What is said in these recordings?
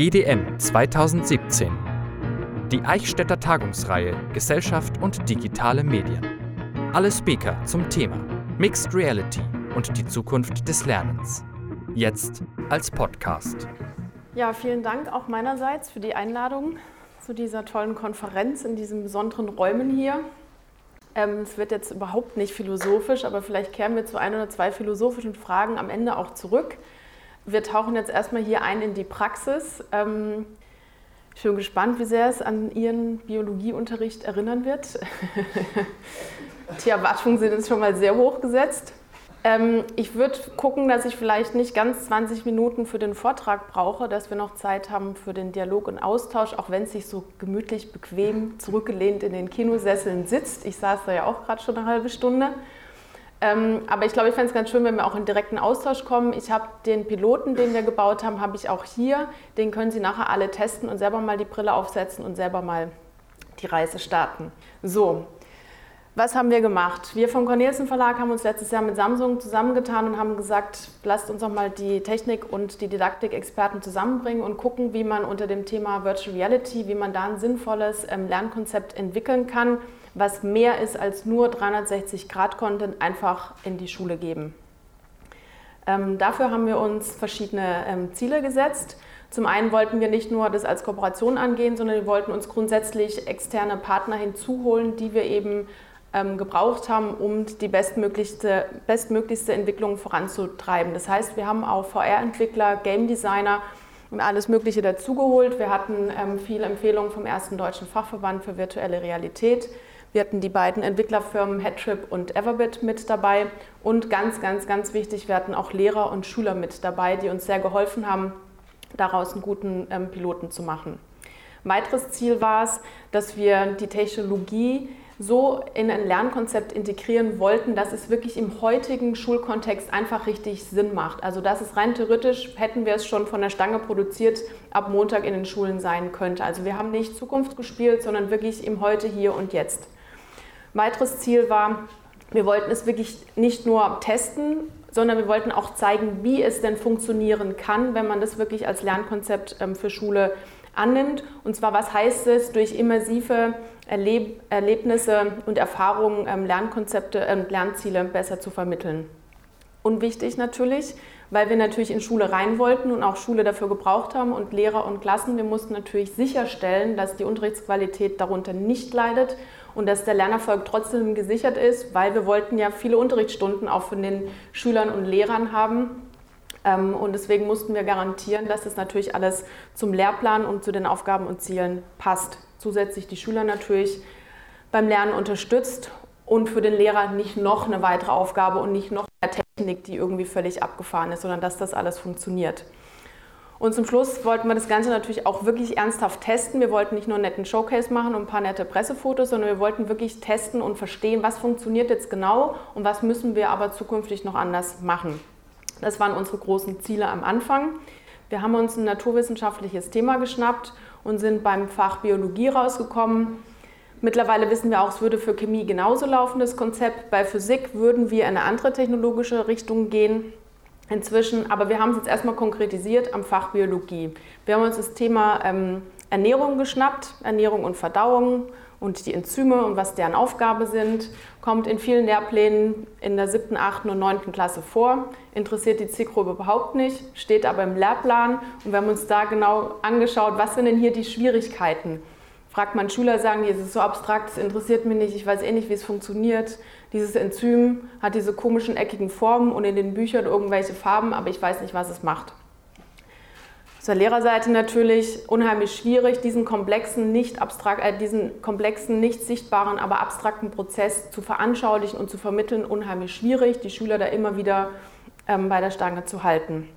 GDM 2017. Die Eichstätter Tagungsreihe Gesellschaft und digitale Medien. Alle Speaker zum Thema Mixed Reality und die Zukunft des Lernens. Jetzt als Podcast. Ja, vielen Dank auch meinerseits für die Einladung zu dieser tollen Konferenz in diesen besonderen Räumen hier. Ähm, es wird jetzt überhaupt nicht philosophisch, aber vielleicht kehren wir zu ein oder zwei philosophischen Fragen am Ende auch zurück. Wir tauchen jetzt erstmal hier ein in die Praxis. Ähm, ich bin gespannt, wie sehr es an Ihren Biologieunterricht erinnern wird. die Erwartungen sind jetzt schon mal sehr hoch gesetzt. Ähm, ich würde gucken, dass ich vielleicht nicht ganz 20 Minuten für den Vortrag brauche, dass wir noch Zeit haben für den Dialog und Austausch, auch wenn es sich so gemütlich, bequem, zurückgelehnt in den Kinosesseln sitzt. Ich saß da ja auch gerade schon eine halbe Stunde. Ähm, aber ich glaube, ich fände es ganz schön, wenn wir auch in direkten Austausch kommen. Ich habe den Piloten, den wir gebaut haben, habe ich auch hier. Den können Sie nachher alle testen und selber mal die Brille aufsetzen und selber mal die Reise starten. So, was haben wir gemacht? Wir vom Cornelsen Verlag haben uns letztes Jahr mit Samsung zusammengetan und haben gesagt, lasst uns doch mal die Technik- und die Didaktik-Experten zusammenbringen und gucken, wie man unter dem Thema Virtual Reality, wie man da ein sinnvolles ähm, Lernkonzept entwickeln kann was mehr ist als nur 360-Grad-Content einfach in die Schule geben. Ähm, dafür haben wir uns verschiedene ähm, Ziele gesetzt. Zum einen wollten wir nicht nur das als Kooperation angehen, sondern wir wollten uns grundsätzlich externe Partner hinzuholen, die wir eben ähm, gebraucht haben, um die bestmöglichste, bestmöglichste Entwicklung voranzutreiben. Das heißt, wir haben auch VR-Entwickler, Game Designer und alles Mögliche dazugeholt. Wir hatten ähm, viele Empfehlungen vom ersten deutschen Fachverband für virtuelle Realität. Wir hatten die beiden Entwicklerfirmen Headtrip und Everbit mit dabei und ganz, ganz, ganz wichtig, wir hatten auch Lehrer und Schüler mit dabei, die uns sehr geholfen haben, daraus einen guten ähm, Piloten zu machen. Ein weiteres Ziel war es, dass wir die Technologie so in ein Lernkonzept integrieren wollten, dass es wirklich im heutigen Schulkontext einfach richtig Sinn macht. Also dass es rein theoretisch, hätten wir es schon von der Stange produziert, ab Montag in den Schulen sein könnte. Also wir haben nicht Zukunft gespielt, sondern wirklich im Heute, hier und jetzt. Weiteres Ziel war, wir wollten es wirklich nicht nur testen, sondern wir wollten auch zeigen, wie es denn funktionieren kann, wenn man das wirklich als Lernkonzept ähm, für Schule annimmt. Und zwar, was heißt es, durch immersive Erleb Erlebnisse und Erfahrungen ähm, Lernkonzepte und ähm, Lernziele besser zu vermitteln. Und wichtig natürlich, weil wir natürlich in Schule rein wollten und auch Schule dafür gebraucht haben und Lehrer und Klassen. Wir mussten natürlich sicherstellen, dass die Unterrichtsqualität darunter nicht leidet und dass der Lernerfolg trotzdem gesichert ist, weil wir wollten ja viele Unterrichtsstunden auch von den Schülern und Lehrern haben. Ähm, und deswegen mussten wir garantieren, dass das natürlich alles zum Lehrplan und zu den Aufgaben und Zielen passt. Zusätzlich die Schüler natürlich beim Lernen unterstützt und für den Lehrer nicht noch eine weitere Aufgabe und nicht noch mehr Technik, die irgendwie völlig abgefahren ist, sondern dass das alles funktioniert. Und zum Schluss wollten wir das Ganze natürlich auch wirklich ernsthaft testen. Wir wollten nicht nur einen netten Showcase machen und ein paar nette Pressefotos, sondern wir wollten wirklich testen und verstehen, was funktioniert jetzt genau und was müssen wir aber zukünftig noch anders machen. Das waren unsere großen Ziele am Anfang. Wir haben uns ein naturwissenschaftliches Thema geschnappt und sind beim Fach Biologie rausgekommen. Mittlerweile wissen wir auch, es würde für Chemie genauso laufen, das Konzept. Bei Physik würden wir in eine andere technologische Richtung gehen inzwischen, aber wir haben es jetzt erstmal konkretisiert am Fach Biologie. Wir haben uns das Thema ähm, Ernährung geschnappt, Ernährung und Verdauung und die Enzyme und was deren Aufgabe sind, kommt in vielen Lehrplänen in der siebten, achten und neunten Klasse vor, interessiert die Zielgruppe überhaupt nicht, steht aber im Lehrplan. Und wir haben uns da genau angeschaut, was sind denn hier die Schwierigkeiten fragt man Schüler, sagen die, es ist so abstrakt, es interessiert mich nicht, ich weiß eh nicht, wie es funktioniert. Dieses Enzym hat diese komischen eckigen Formen und in den Büchern irgendwelche Farben, aber ich weiß nicht, was es macht. Auf der Lehrerseite natürlich unheimlich schwierig, diesen komplexen, nicht abstrakt, äh, diesen komplexen, nicht sichtbaren, aber abstrakten Prozess zu veranschaulichen und zu vermitteln, unheimlich schwierig, die Schüler da immer wieder ähm, bei der Stange zu halten.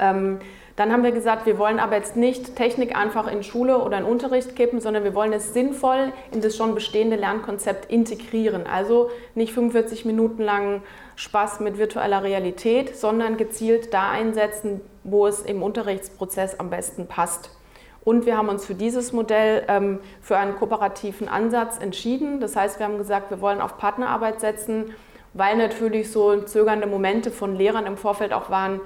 Ähm, dann haben wir gesagt, wir wollen aber jetzt nicht Technik einfach in Schule oder in Unterricht kippen, sondern wir wollen es sinnvoll in das schon bestehende Lernkonzept integrieren. Also nicht 45 Minuten lang Spaß mit virtueller Realität, sondern gezielt da einsetzen, wo es im Unterrichtsprozess am besten passt. Und wir haben uns für dieses Modell ähm, für einen kooperativen Ansatz entschieden. Das heißt, wir haben gesagt, wir wollen auf Partnerarbeit setzen, weil natürlich so zögernde Momente von Lehrern im Vorfeld auch waren,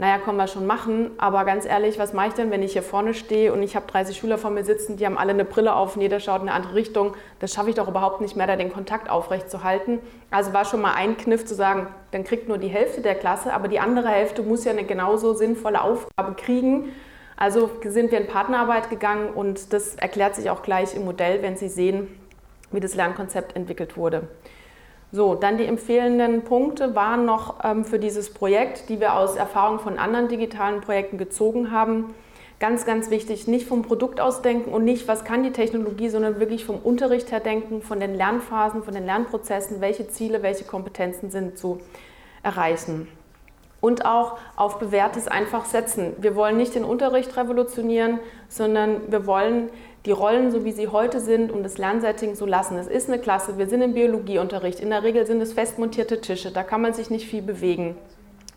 naja, können wir schon machen, aber ganz ehrlich, was mache ich denn, wenn ich hier vorne stehe und ich habe 30 Schüler vor mir sitzen, die haben alle eine Brille auf und jeder schaut in eine andere Richtung, das schaffe ich doch überhaupt nicht mehr, da den Kontakt aufrechtzuerhalten. Also war schon mal ein Kniff zu sagen, dann kriegt nur die Hälfte der Klasse, aber die andere Hälfte muss ja eine genauso sinnvolle Aufgabe kriegen. Also sind wir in Partnerarbeit gegangen und das erklärt sich auch gleich im Modell, wenn Sie sehen, wie das Lernkonzept entwickelt wurde. So, dann die empfehlenden Punkte waren noch ähm, für dieses Projekt, die wir aus Erfahrung von anderen digitalen Projekten gezogen haben. Ganz, ganz wichtig, nicht vom Produkt aus denken und nicht, was kann die Technologie, sondern wirklich vom Unterricht her denken, von den Lernphasen, von den Lernprozessen, welche Ziele, welche Kompetenzen sind zu erreichen. Und auch auf bewährtes einfach setzen. Wir wollen nicht den Unterricht revolutionieren, sondern wir wollen die Rollen, so wie sie heute sind und das Lernsetting so lassen. Es ist eine Klasse, wir sind im Biologieunterricht. In der Regel sind es festmontierte Tische, da kann man sich nicht viel bewegen.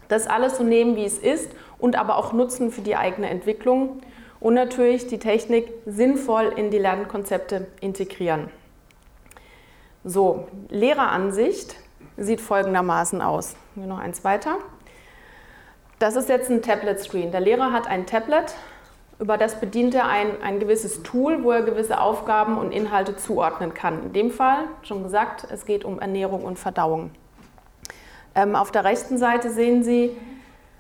Das alles so nehmen, wie es ist und aber auch nutzen für die eigene Entwicklung und natürlich die Technik sinnvoll in die Lernkonzepte integrieren. So, Lehreransicht sieht folgendermaßen aus. Hier noch eins weiter. Das ist jetzt ein Tablet-Screen. Der Lehrer hat ein Tablet über das bedient er ein, ein gewisses Tool, wo er gewisse Aufgaben und Inhalte zuordnen kann. In dem Fall, schon gesagt, es geht um Ernährung und Verdauung. Ähm, auf der rechten Seite sehen Sie,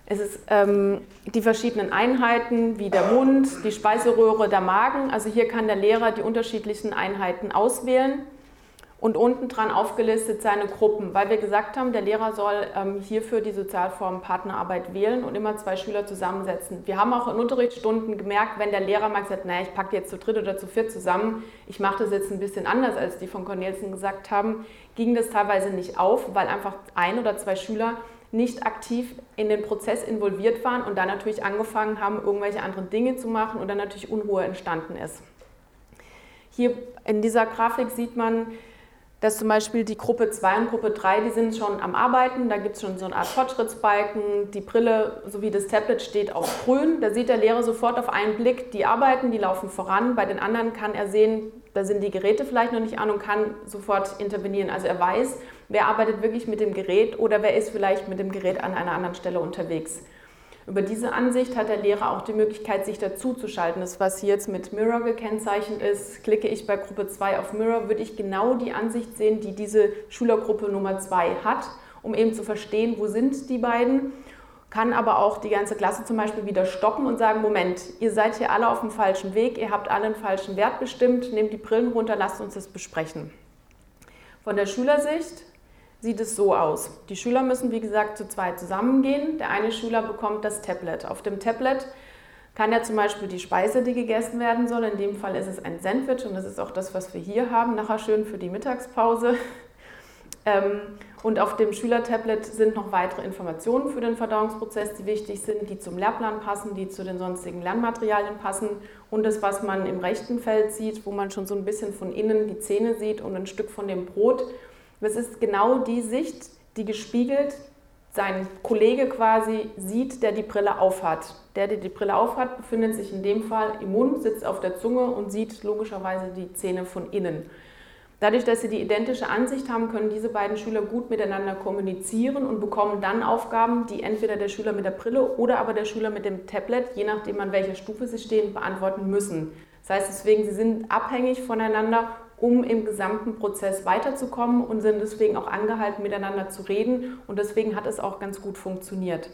es ist ähm, die verschiedenen Einheiten wie der Mund, die Speiseröhre, der Magen. Also hier kann der Lehrer die unterschiedlichen Einheiten auswählen und unten dran aufgelistet seine Gruppen, weil wir gesagt haben, der Lehrer soll ähm, hierfür die Sozialform Partnerarbeit wählen und immer zwei Schüler zusammensetzen. Wir haben auch in Unterrichtsstunden gemerkt, wenn der Lehrer mal gesagt hat, naja, ich packe jetzt zu dritt oder zu viert zusammen, ich mache das jetzt ein bisschen anders, als die von Cornelsen gesagt haben, ging das teilweise nicht auf, weil einfach ein oder zwei Schüler nicht aktiv in den Prozess involviert waren und dann natürlich angefangen haben, irgendwelche anderen Dinge zu machen und dann natürlich Unruhe entstanden ist. Hier in dieser Grafik sieht man, dass zum Beispiel die Gruppe 2 und Gruppe 3, die sind schon am Arbeiten, da gibt es schon so eine Art Fortschrittsbalken, die Brille sowie das Tablet steht auf grün, da sieht der Lehrer sofort auf einen Blick, die arbeiten, die laufen voran, bei den anderen kann er sehen, da sind die Geräte vielleicht noch nicht an und kann sofort intervenieren. Also er weiß, wer arbeitet wirklich mit dem Gerät oder wer ist vielleicht mit dem Gerät an einer anderen Stelle unterwegs. Über diese Ansicht hat der Lehrer auch die Möglichkeit, sich dazuzuschalten. Das, was hier jetzt mit Mirror gekennzeichnet ist, klicke ich bei Gruppe 2 auf Mirror, würde ich genau die Ansicht sehen, die diese Schülergruppe Nummer 2 hat, um eben zu verstehen, wo sind die beiden. Kann aber auch die ganze Klasse zum Beispiel wieder stoppen und sagen, Moment, ihr seid hier alle auf dem falschen Weg, ihr habt alle einen falschen Wert bestimmt, nehmt die Brillen runter, lasst uns das besprechen. Von der Schülersicht sieht es so aus. Die Schüler müssen, wie gesagt, zu zweit zusammengehen. Der eine Schüler bekommt das Tablet. Auf dem Tablet kann ja zum Beispiel die Speise, die gegessen werden soll. In dem Fall ist es ein Sandwich und das ist auch das, was wir hier haben. Nachher schön für die Mittagspause. Ähm, und auf dem Schülertablet sind noch weitere Informationen für den Verdauungsprozess, die wichtig sind, die zum Lehrplan passen, die zu den sonstigen Lernmaterialien passen und das, was man im rechten Feld sieht, wo man schon so ein bisschen von innen die Zähne sieht und ein Stück von dem Brot. Es ist genau die Sicht, die gespiegelt sein Kollege quasi sieht, der die Brille aufhat. Der, der die Brille aufhat, befindet sich in dem Fall im Mund, sitzt auf der Zunge und sieht logischerweise die Zähne von innen. Dadurch, dass sie die identische Ansicht haben, können diese beiden Schüler gut miteinander kommunizieren und bekommen dann Aufgaben, die entweder der Schüler mit der Brille oder aber der Schüler mit dem Tablet, je nachdem an welcher Stufe sie stehen, beantworten müssen. Das heißt deswegen, sie sind abhängig voneinander um im gesamten Prozess weiterzukommen und sind deswegen auch angehalten, miteinander zu reden. Und deswegen hat es auch ganz gut funktioniert.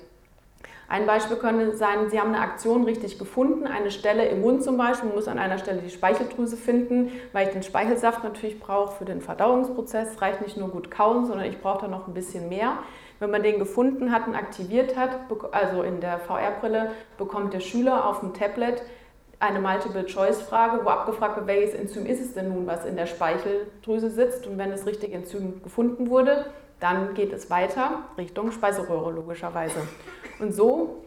Ein Beispiel könnte sein, Sie haben eine Aktion richtig gefunden, eine Stelle im Mund zum Beispiel, muss an einer Stelle die Speicheldrüse finden, weil ich den Speichelsaft natürlich brauche für den Verdauungsprozess. Es reicht nicht nur gut kauen, sondern ich brauche da noch ein bisschen mehr. Wenn man den gefunden hat und aktiviert hat, also in der VR-Brille, bekommt der Schüler auf dem Tablet eine Multiple-Choice-Frage, wo abgefragt wird, welches Enzym ist es denn nun, was in der Speicheldrüse sitzt. Und wenn das richtige Enzym gefunden wurde, dann geht es weiter Richtung Speiseröhre logischerweise. Und so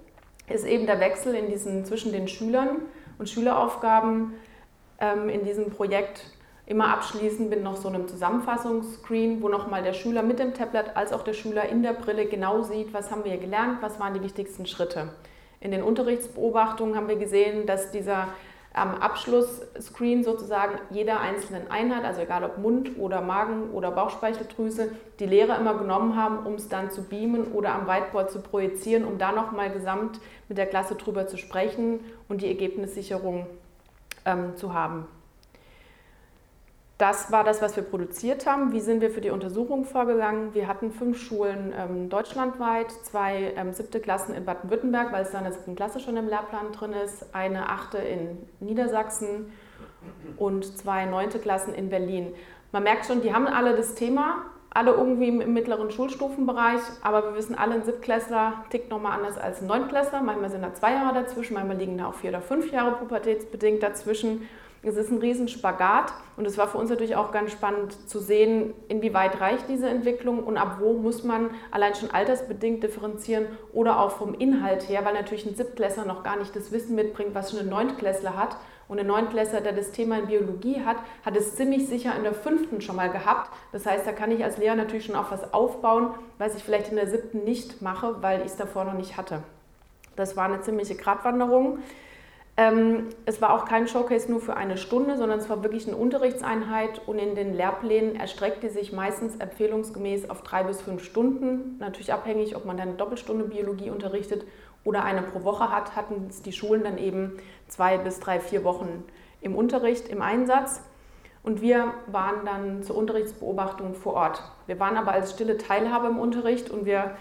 ist eben der Wechsel in diesen, zwischen den Schülern und Schüleraufgaben ähm, in diesem Projekt immer abschließend mit noch so einem Zusammenfassungsscreen, wo nochmal der Schüler mit dem Tablet als auch der Schüler in der Brille genau sieht, was haben wir gelernt, was waren die wichtigsten Schritte. In den Unterrichtsbeobachtungen haben wir gesehen, dass dieser am Abschlussscreen sozusagen jeder einzelnen Einheit, also egal ob Mund oder Magen oder Bauchspeicheldrüse, die Lehrer immer genommen haben, um es dann zu beamen oder am Whiteboard zu projizieren, um da nochmal gesamt mit der Klasse drüber zu sprechen und die Ergebnissicherung ähm, zu haben. Das war das, was wir produziert haben. Wie sind wir für die Untersuchung vorgegangen? Wir hatten fünf Schulen ähm, deutschlandweit, zwei ähm, siebte Klassen in Baden-Württemberg, weil es da in der siebten Klasse schon im Lehrplan drin ist, eine achte in Niedersachsen und zwei neunte Klassen in Berlin. Man merkt schon, die haben alle das Thema, alle irgendwie im, mittleren Schulstufenbereich, aber wir wissen alle, ein Siebtklässler tickt nochmal anders als ein Neunklässler. Manchmal sind da zwei Jahre dazwischen, manchmal liegen da auch vier oder fünf Jahre pubertätsbedingt dazwischen. Es ist ein Riesenspagat und es war für uns natürlich auch ganz spannend zu sehen, inwieweit reicht diese Entwicklung und ab wo muss man allein schon altersbedingt differenzieren oder auch vom Inhalt her, weil natürlich ein Siebtklässler noch gar nicht das Wissen mitbringt, was schon ein Neuntklässler hat. Und ein Neuntklässler, der das Thema in Biologie hat, hat es ziemlich sicher in der fünften schon mal gehabt. Das heißt, da kann ich als Lehrer natürlich schon auf was aufbauen, was ich vielleicht in der siebten nicht mache, weil ich es davor noch nicht hatte. Das war eine ziemliche Gratwanderung. Ähm, es war auch kein Showcase nur für eine Stunde, sondern es war wirklich eine Unterrichtseinheit und in den Lehrplänen erstreckt die sich meistens empfehlungsgemäß auf drei bis fünf Stunden. Natürlich abhängig, ob man dann eine Doppelstunde Biologie unterrichtet oder eine pro Woche hat, hatten die Schulen dann eben zwei bis drei, vier Wochen im Unterricht, im Einsatz. Und wir waren dann zur Unterrichtsbeobachtung vor Ort. Wir waren aber als stille Teilhabe im Unterricht und wir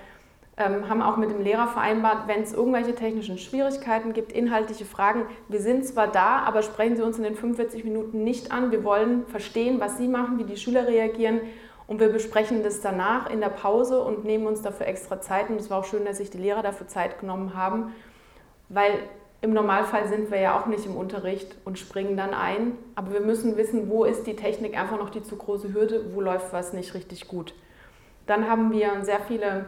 ähm, haben auch mit dem Lehrer vereinbart, wenn es irgendwelche technischen Schwierigkeiten gibt, inhaltliche Fragen, wir sind zwar da, aber sprechen Sie uns in den 45 Minuten nicht an. Wir wollen verstehen, was Sie machen, wie die Schüler reagieren und wir besprechen das danach in der Pause und nehmen uns dafür extra Zeit. Und es war auch schön, dass sich die Lehrer dafür Zeit genommen haben, weil im Normalfall sind wir ja auch nicht im Unterricht und springen dann ein, aber wir müssen wissen, wo ist die Technik einfach noch die zu große Hürde, wo läuft was nicht richtig gut. Dann haben wir sehr viele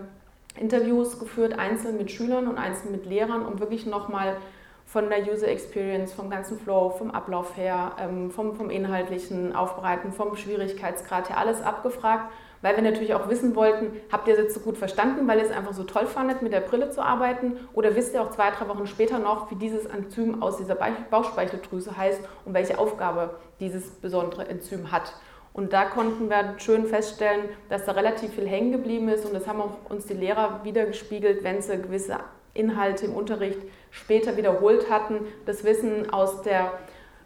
Interviews geführt, einzeln mit Schülern und einzeln mit Lehrern, um wirklich nochmal von der User Experience, vom ganzen Flow, vom Ablauf her, ähm, vom, vom inhaltlichen Aufbereiten, vom Schwierigkeitsgrad her, alles abgefragt, weil wir natürlich auch wissen wollten, habt ihr es jetzt so gut verstanden, weil ihr es einfach so toll fandet, mit der Brille zu arbeiten oder wisst ihr auch zwei, drei Wochen später noch, wie dieses Enzym aus dieser Bauchspeicheldrüse heißt und welche Aufgabe dieses besondere Enzym hat. Und da konnten wir schön feststellen, dass da relativ viel hängen geblieben ist und das haben auch uns die Lehrer wiedergespiegelt, wenn sie gewisse Inhalte im Unterricht später wiederholt hatten. Das Wissen aus, der,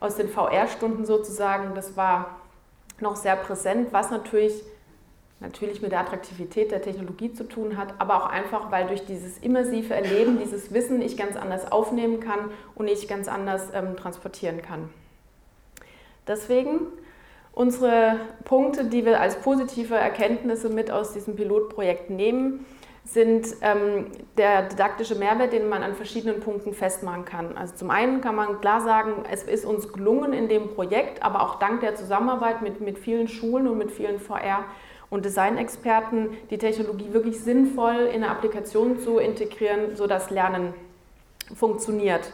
aus den VR-Stunden sozusagen, das war noch sehr präsent, was natürlich, natürlich mit der Attraktivität der Technologie zu tun hat, aber auch einfach, weil durch dieses immersive Erleben, dieses Wissen ich ganz anders aufnehmen kann und ich ganz anders ähm, transportieren kann. Deswegen Unsere Punkte, die wir als positive Erkenntnisse mit aus diesem Pilotprojekt nehmen, sind ähm, der didaktische Mehrwert, den man an verschiedenen Punkten festmachen kann. Also zum einen kann man klar sagen, es ist uns gelungen in dem Projekt, aber auch dank der Zusammenarbeit mit, mit vielen Schulen und mit vielen VR- und Designexperten die Technologie wirklich sinnvoll in eine Applikation zu integrieren, sodass Lernen funktioniert.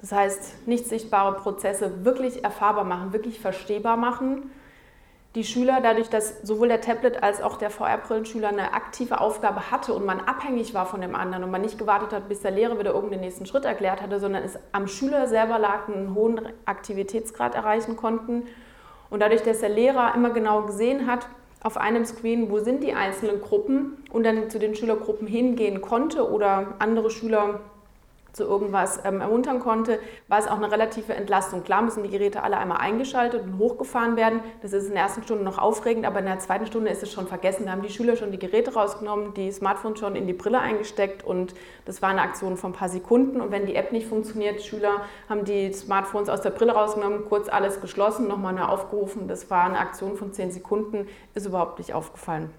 Das heißt, nicht sichtbare Prozesse wirklich erfahrbar machen, wirklich verstehbar machen die Schüler, dadurch, dass sowohl der Tablet als auch der VR-Brillenschüler eine aktive Aufgabe hatte und man abhängig war von dem anderen und man nicht gewartet hat, bis der Lehrer wieder irgendeinen nächsten Schritt erklärt hatte, sondern es am Schüler selber lag, einen hohen Aktivitätsgrad erreichen konnten. Und dadurch, dass der Lehrer immer genau gesehen hat, auf einem Screen, wo sind die einzelnen Gruppen und dann zu den Schülergruppen hingehen konnte oder andere Schüler zu irgendwas ähm, ermuntern konnte, war es auch eine relative Entlastung. Klar müssen die Geräte alle einmal eingeschaltet und hochgefahren werden. Das ist in der ersten Stunde noch aufregend, aber in der zweiten Stunde ist es schon vergessen. Da haben die Schüler schon die Geräte rausgenommen, die Smartphones schon in die Brille eingesteckt und das war eine Aktion von ein paar Sekunden. Und wenn die App nicht funktioniert, Schüler haben die Smartphones aus der Brille rausgenommen, kurz alles geschlossen, nochmal eine aufgerufen. Das war eine Aktion von zehn Sekunden, ist überhaupt nicht aufgefallen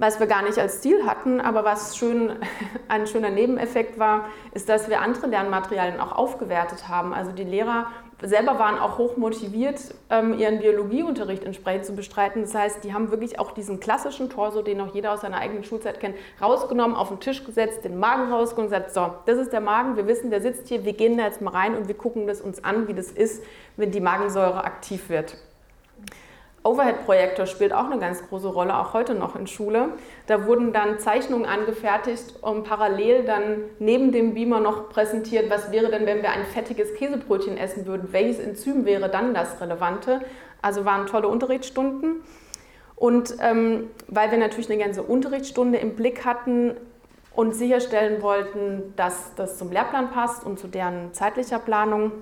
was wir gar nicht als Ziel hatten, aber was schön, ein schöner Nebeneffekt war, ist, dass wir andere Lernmaterialien auch aufgewertet haben. Also die Lehrer selber waren auch hoch motiviert, ähm, ihren Biologieunterricht entsprechend zu bestreiten. Das heißt, die haben wirklich auch diesen klassischen Torso, den auch jeder aus seiner eigenen Schulzeit kennt, rausgenommen, auf den Tisch gesetzt, den Magen rausgenommen und gesagt, so, das ist der Magen, wir wissen, der sitzt hier, wir gehen da jetzt mal rein und wir gucken das uns an, wie das ist, wenn die Magensäure aktiv wird. Overhead-Projektor spielt auch eine ganz große Rolle, auch heute noch in Schule. Da wurden dann Zeichnungen angefertigt und parallel dann neben dem Beamer noch präsentiert, was wäre denn, wenn wir ein fettiges Käsebrötchen essen würden, welches Enzym wäre dann das Relevante. Also waren tolle Unterrichtsstunden. Und ähm, weil wir natürlich eine ganze Unterrichtsstunde im Blick hatten und sicherstellen wollten, dass das zum Lehrplan passt und zu deren zeitlicher Planung,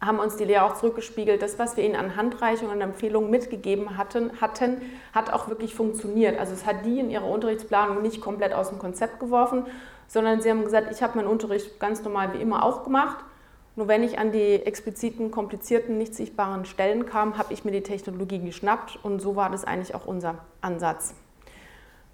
haben uns die Lehrer auch zurückgespiegelt, das, was wir ihnen an Handreichungen und Empfehlungen mitgegeben hatten, hatten, hat auch wirklich funktioniert. Also es hat die in ihrer Unterrichtsplanung nicht komplett aus dem Konzept geworfen, sondern sie haben gesagt, ich habe meinen Unterricht ganz normal wie immer auch gemacht. Nur wenn ich an die expliziten, komplizierten, nicht sichtbaren Stellen kam, habe ich mir die Technologie geschnappt und so war das eigentlich auch unser Ansatz.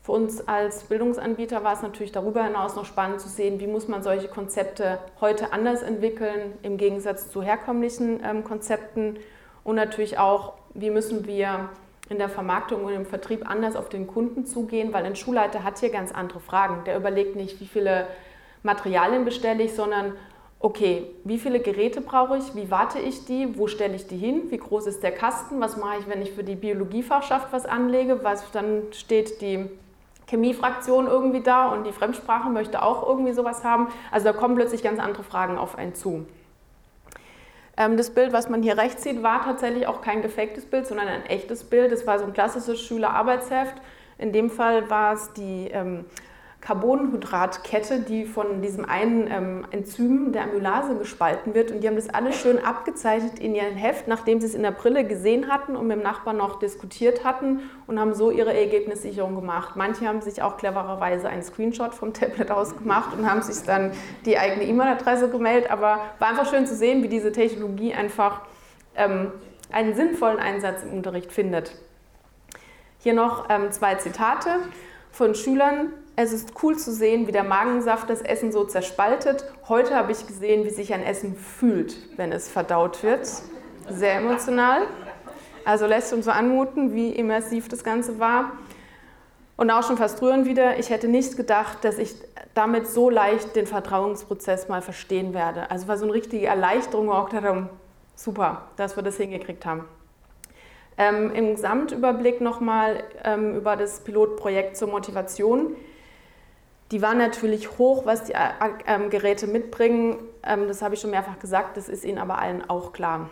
Für uns als Bildungsanbieter war es natürlich darüber hinaus noch spannend zu sehen, wie muss man solche Konzepte heute anders entwickeln im Gegensatz zu herkömmlichen ähm, Konzepten und natürlich auch, wie müssen wir in der Vermarktung und im Vertrieb anders auf den Kunden zugehen, weil ein Schulleiter hat hier ganz andere Fragen. Der überlegt nicht, wie viele Materialien bestelle ich, sondern okay, wie viele Geräte brauche ich, wie warte ich die, wo stelle ich die hin, wie groß ist der Kasten, was mache ich, wenn ich für die Biologiefachschaft was anlege, was dann steht die Chemiefraktion irgendwie da und die Fremdsprache möchte auch irgendwie sowas haben. Also da kommen plötzlich ganz andere Fragen auf einen zu. Ähm, das Bild, was man hier rechts sieht, war tatsächlich auch kein gefaktes Bild, sondern ein echtes Bild. Das war so ein klassisches Schülerarbeitsheft. In dem Fall war es die ähm, Carbonhydratkette, die von diesem einen ähm, Enzym der Amylase gespalten wird. Und die haben das alles schön abgezeichnet in ihrem Heft, nachdem sie es in der Brille gesehen hatten und mit dem Nachbarn noch diskutiert hatten und haben so ihre Ergebnissicherung gemacht. Manche haben sich auch clevererweise einen Screenshot vom Tablet ausgemacht und haben sich dann die eigene E-Mail-Adresse gemeldet. Aber war einfach schön zu sehen, wie diese Technologie einfach ähm, einen sinnvollen Einsatz im Unterricht findet. Hier noch ähm, zwei Zitate von Schülern, es ist cool zu sehen, wie der Magensaft das Essen so zerspaltet. Heute habe ich gesehen, wie sich ein Essen fühlt, wenn es verdaut wird. Sehr emotional. Also lässt uns so anmuten, wie immersiv das Ganze war. Und auch schon fast rührend wieder, ich hätte nicht gedacht, dass ich damit so leicht den Vertrauensprozess mal verstehen werde. Also war so eine richtige Erleichterung, auch darum, super, dass wir das hingekriegt haben. Ähm, Im Gesamtüberblick nochmal ähm, über das Pilotprojekt zur Motivation. Die waren natürlich hoch, was die äh, ähm, Geräte mitbringen. Ähm, das habe ich schon mehrfach gesagt, das ist Ihnen aber allen auch klar.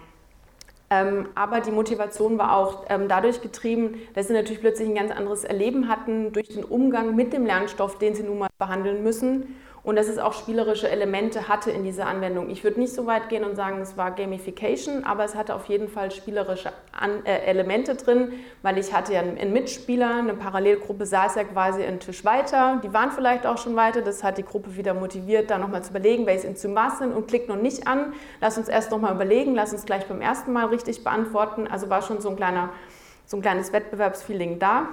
Ähm, aber die Motivation war auch ähm, dadurch getrieben, dass sie natürlich plötzlich ein ganz anderes Erleben hatten durch den Umgang mit dem Lernstoff, den sie nun mal behandeln müssen und dass es auch spielerische Elemente hatte in dieser Anwendung. Ich würde nicht so weit gehen und sagen, es war Gamification, aber es hatte auf jeden Fall spielerische An äh, Elemente drin, weil ich hatte ja einen Mitspieler, eine Parallelgruppe saß ja quasi einen Tisch weiter, die waren vielleicht auch schon weiter, das hat die Gruppe wieder motiviert, da nochmal zu überlegen, welches Enzym was sind und klickt noch nicht an, lass uns erst nochmal überlegen, lass uns gleich beim ersten Mal richtig beantworten, also war schon so ein, kleiner, so ein kleines Wettbewerbsfeeling da.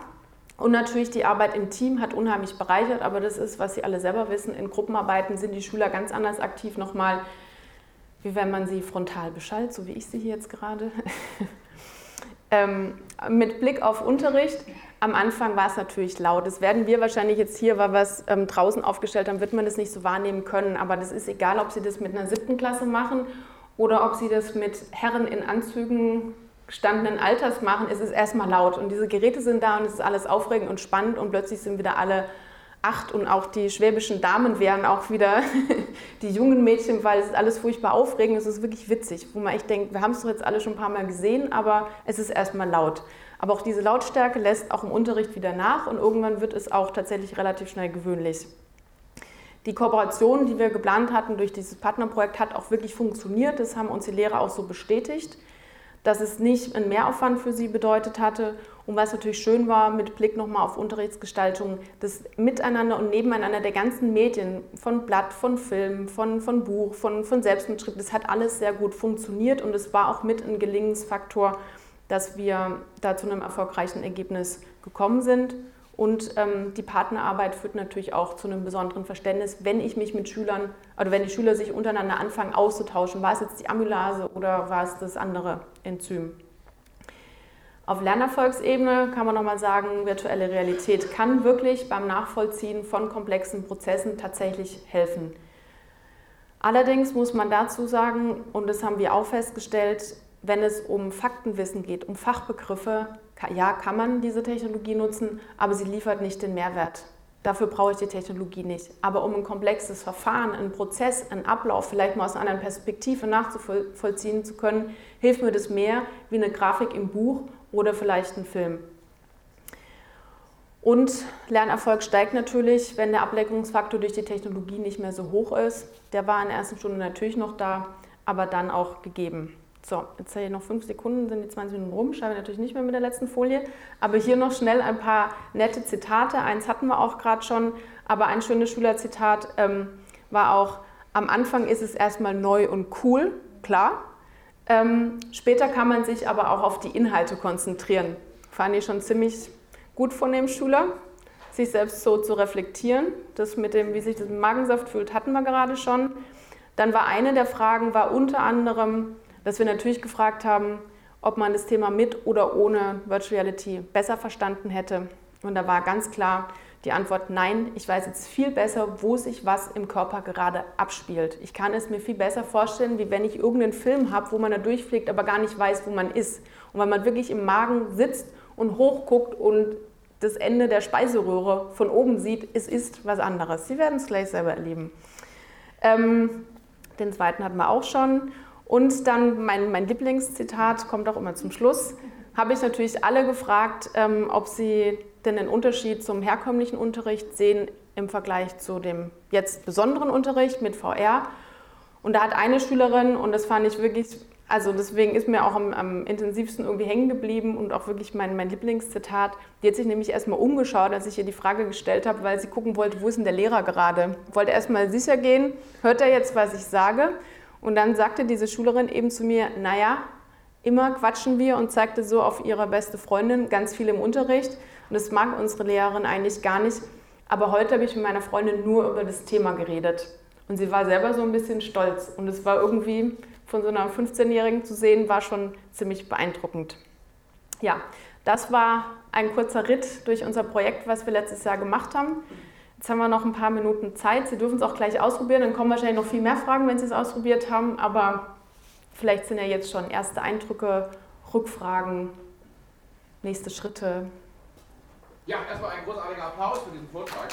Und natürlich die Arbeit im Team hat unheimlich bereichert, aber das ist, was Sie alle selber wissen, in Gruppenarbeiten sind die Schüler ganz anders aktiv nochmal, wie wenn man sie frontal beschallt, so wie ich sie hier jetzt gerade. ähm, mit Blick auf Unterricht, am Anfang war es natürlich laut. Das werden wir wahrscheinlich jetzt hier, weil wir es ähm, draußen aufgestellt haben, wird man das nicht so wahrnehmen können. Aber das ist egal, ob Sie das mit einer siebten Klasse machen oder ob Sie das mit Herren in Anzügen gestandenen Alters machen, ist es erstmal laut. Und diese Geräte sind da und es ist alles aufregend und spannend und plötzlich sind wieder alle acht und auch die schwäbischen Damen wären auch wieder die jungen Mädchen, weil es ist alles furchtbar aufregend, es ist wirklich witzig, wo man echt denkt, wir haben es doch jetzt alle schon ein paar Mal gesehen, aber es ist erstmal laut. Aber auch diese Lautstärke lässt auch im Unterricht wieder nach und irgendwann wird es auch tatsächlich relativ schnell gewöhnlich. Die Kooperation, die wir geplant hatten durch dieses Partnerprojekt, hat auch wirklich funktioniert. Das haben uns die Lehrer auch so bestätigt dass es nicht einen Mehraufwand für sie bedeutet hatte und was natürlich schön war mit Blick nochmal auf Unterrichtsgestaltung, das Miteinander und Nebeneinander der ganzen Medien, von Blatt, von Film, von, von Buch, von, von Selbstmitschrift, das hat alles sehr gut funktioniert und es war auch mit ein Gelingensfaktor, dass wir da zu einem erfolgreichen Ergebnis gekommen sind. Und ähm, die Partnerarbeit führt natürlich auch zu einem besonderen Verständnis, wenn ich mich mit Schülern oder wenn die Schüler sich untereinander anfangen auszutauschen. War es jetzt die Amylase oder war es das andere Enzym? Auf Lernerfolgsebene kann man nochmal sagen, virtuelle Realität kann wirklich beim Nachvollziehen von komplexen Prozessen tatsächlich helfen. Allerdings muss man dazu sagen, und das haben wir auch festgestellt, wenn es um Faktenwissen geht, um Fachbegriffe, ja, kann man diese Technologie nutzen, aber sie liefert nicht den Mehrwert. Dafür brauche ich die Technologie nicht. Aber um ein komplexes Verfahren, einen Prozess, einen Ablauf vielleicht mal aus einer anderen Perspektive nachzuvollziehen zu können, hilft mir das mehr wie eine Grafik im Buch oder vielleicht ein Film. Und Lernerfolg steigt natürlich, wenn der Ablenkungsfaktor durch die Technologie nicht mehr so hoch ist. Der war in der ersten Stunde natürlich noch da, aber dann auch gegeben. So, jetzt hier noch fünf Sekunden, sind die 20 Minuten rum, schreibe ich natürlich nicht mehr mit der letzten Folie. Aber hier noch schnell ein paar nette Zitate. Eins hatten wir auch gerade schon, aber ein schönes Schülerzitat ähm, war auch, am Anfang ist es erstmal neu und cool, klar. Ähm, später kann man sich aber auch auf die Inhalte konzentrieren. Fand ich schon ziemlich gut von dem Schüler, sich selbst so zu reflektieren. Das mit dem, wie sich das Magensaft fühlt, hatten wir gerade schon. Dann war eine der Fragen, war unter anderem, dass wir natürlich gefragt haben, ob man das Thema mit oder ohne Virtual Reality besser verstanden hätte. Und da war ganz klar die Antwort nein, ich weiß jetzt viel besser, wo sich was im Körper gerade abspielt. Ich kann es mir viel besser vorstellen, wie wenn ich irgendeinen Film habe, wo man da durchfliegt, aber gar nicht weiß, wo man ist. Und wenn man wirklich im Magen sitzt und hochguckt und das Ende der Speiseröhre von oben sieht, es ist was anderes. Sie werden es gleich selber erleben. Ähm, den zweiten hatten wir auch schon. Und dann mein, mein Lieblingszitat kommt auch immer zum Schluss. Habe ich natürlich alle gefragt, ähm, ob sie denn den Unterschied zum herkömmlichen Unterricht sehen im Vergleich zu dem jetzt besonderen Unterricht mit VR. Und da hat eine Schülerin, und das fand ich wirklich, also deswegen ist mir auch am, am intensivsten irgendwie hängen geblieben und auch wirklich mein, mein Lieblingszitat, die hat sich nämlich erstmal umgeschaut, als ich ihr die Frage gestellt habe, weil sie gucken wollte, wo ist denn der Lehrer gerade? Wollte erstmal sicher gehen, hört er jetzt, was ich sage? Und dann sagte diese Schülerin eben zu mir, naja, immer quatschen wir und zeigte so auf ihre beste Freundin ganz viel im Unterricht. Und das mag unsere Lehrerin eigentlich gar nicht. Aber heute habe ich mit meiner Freundin nur über das Thema geredet. Und sie war selber so ein bisschen stolz. Und es war irgendwie von so einer 15-Jährigen zu sehen, war schon ziemlich beeindruckend. Ja, das war ein kurzer Ritt durch unser Projekt, was wir letztes Jahr gemacht haben. Jetzt haben wir noch ein paar Minuten Zeit. Sie dürfen es auch gleich ausprobieren. Dann kommen wahrscheinlich noch viel mehr Fragen, wenn Sie es ausprobiert haben. Aber vielleicht sind ja jetzt schon erste Eindrücke, Rückfragen, nächste Schritte. Ja, erstmal ein großartiger Applaus für diesen Vortrag.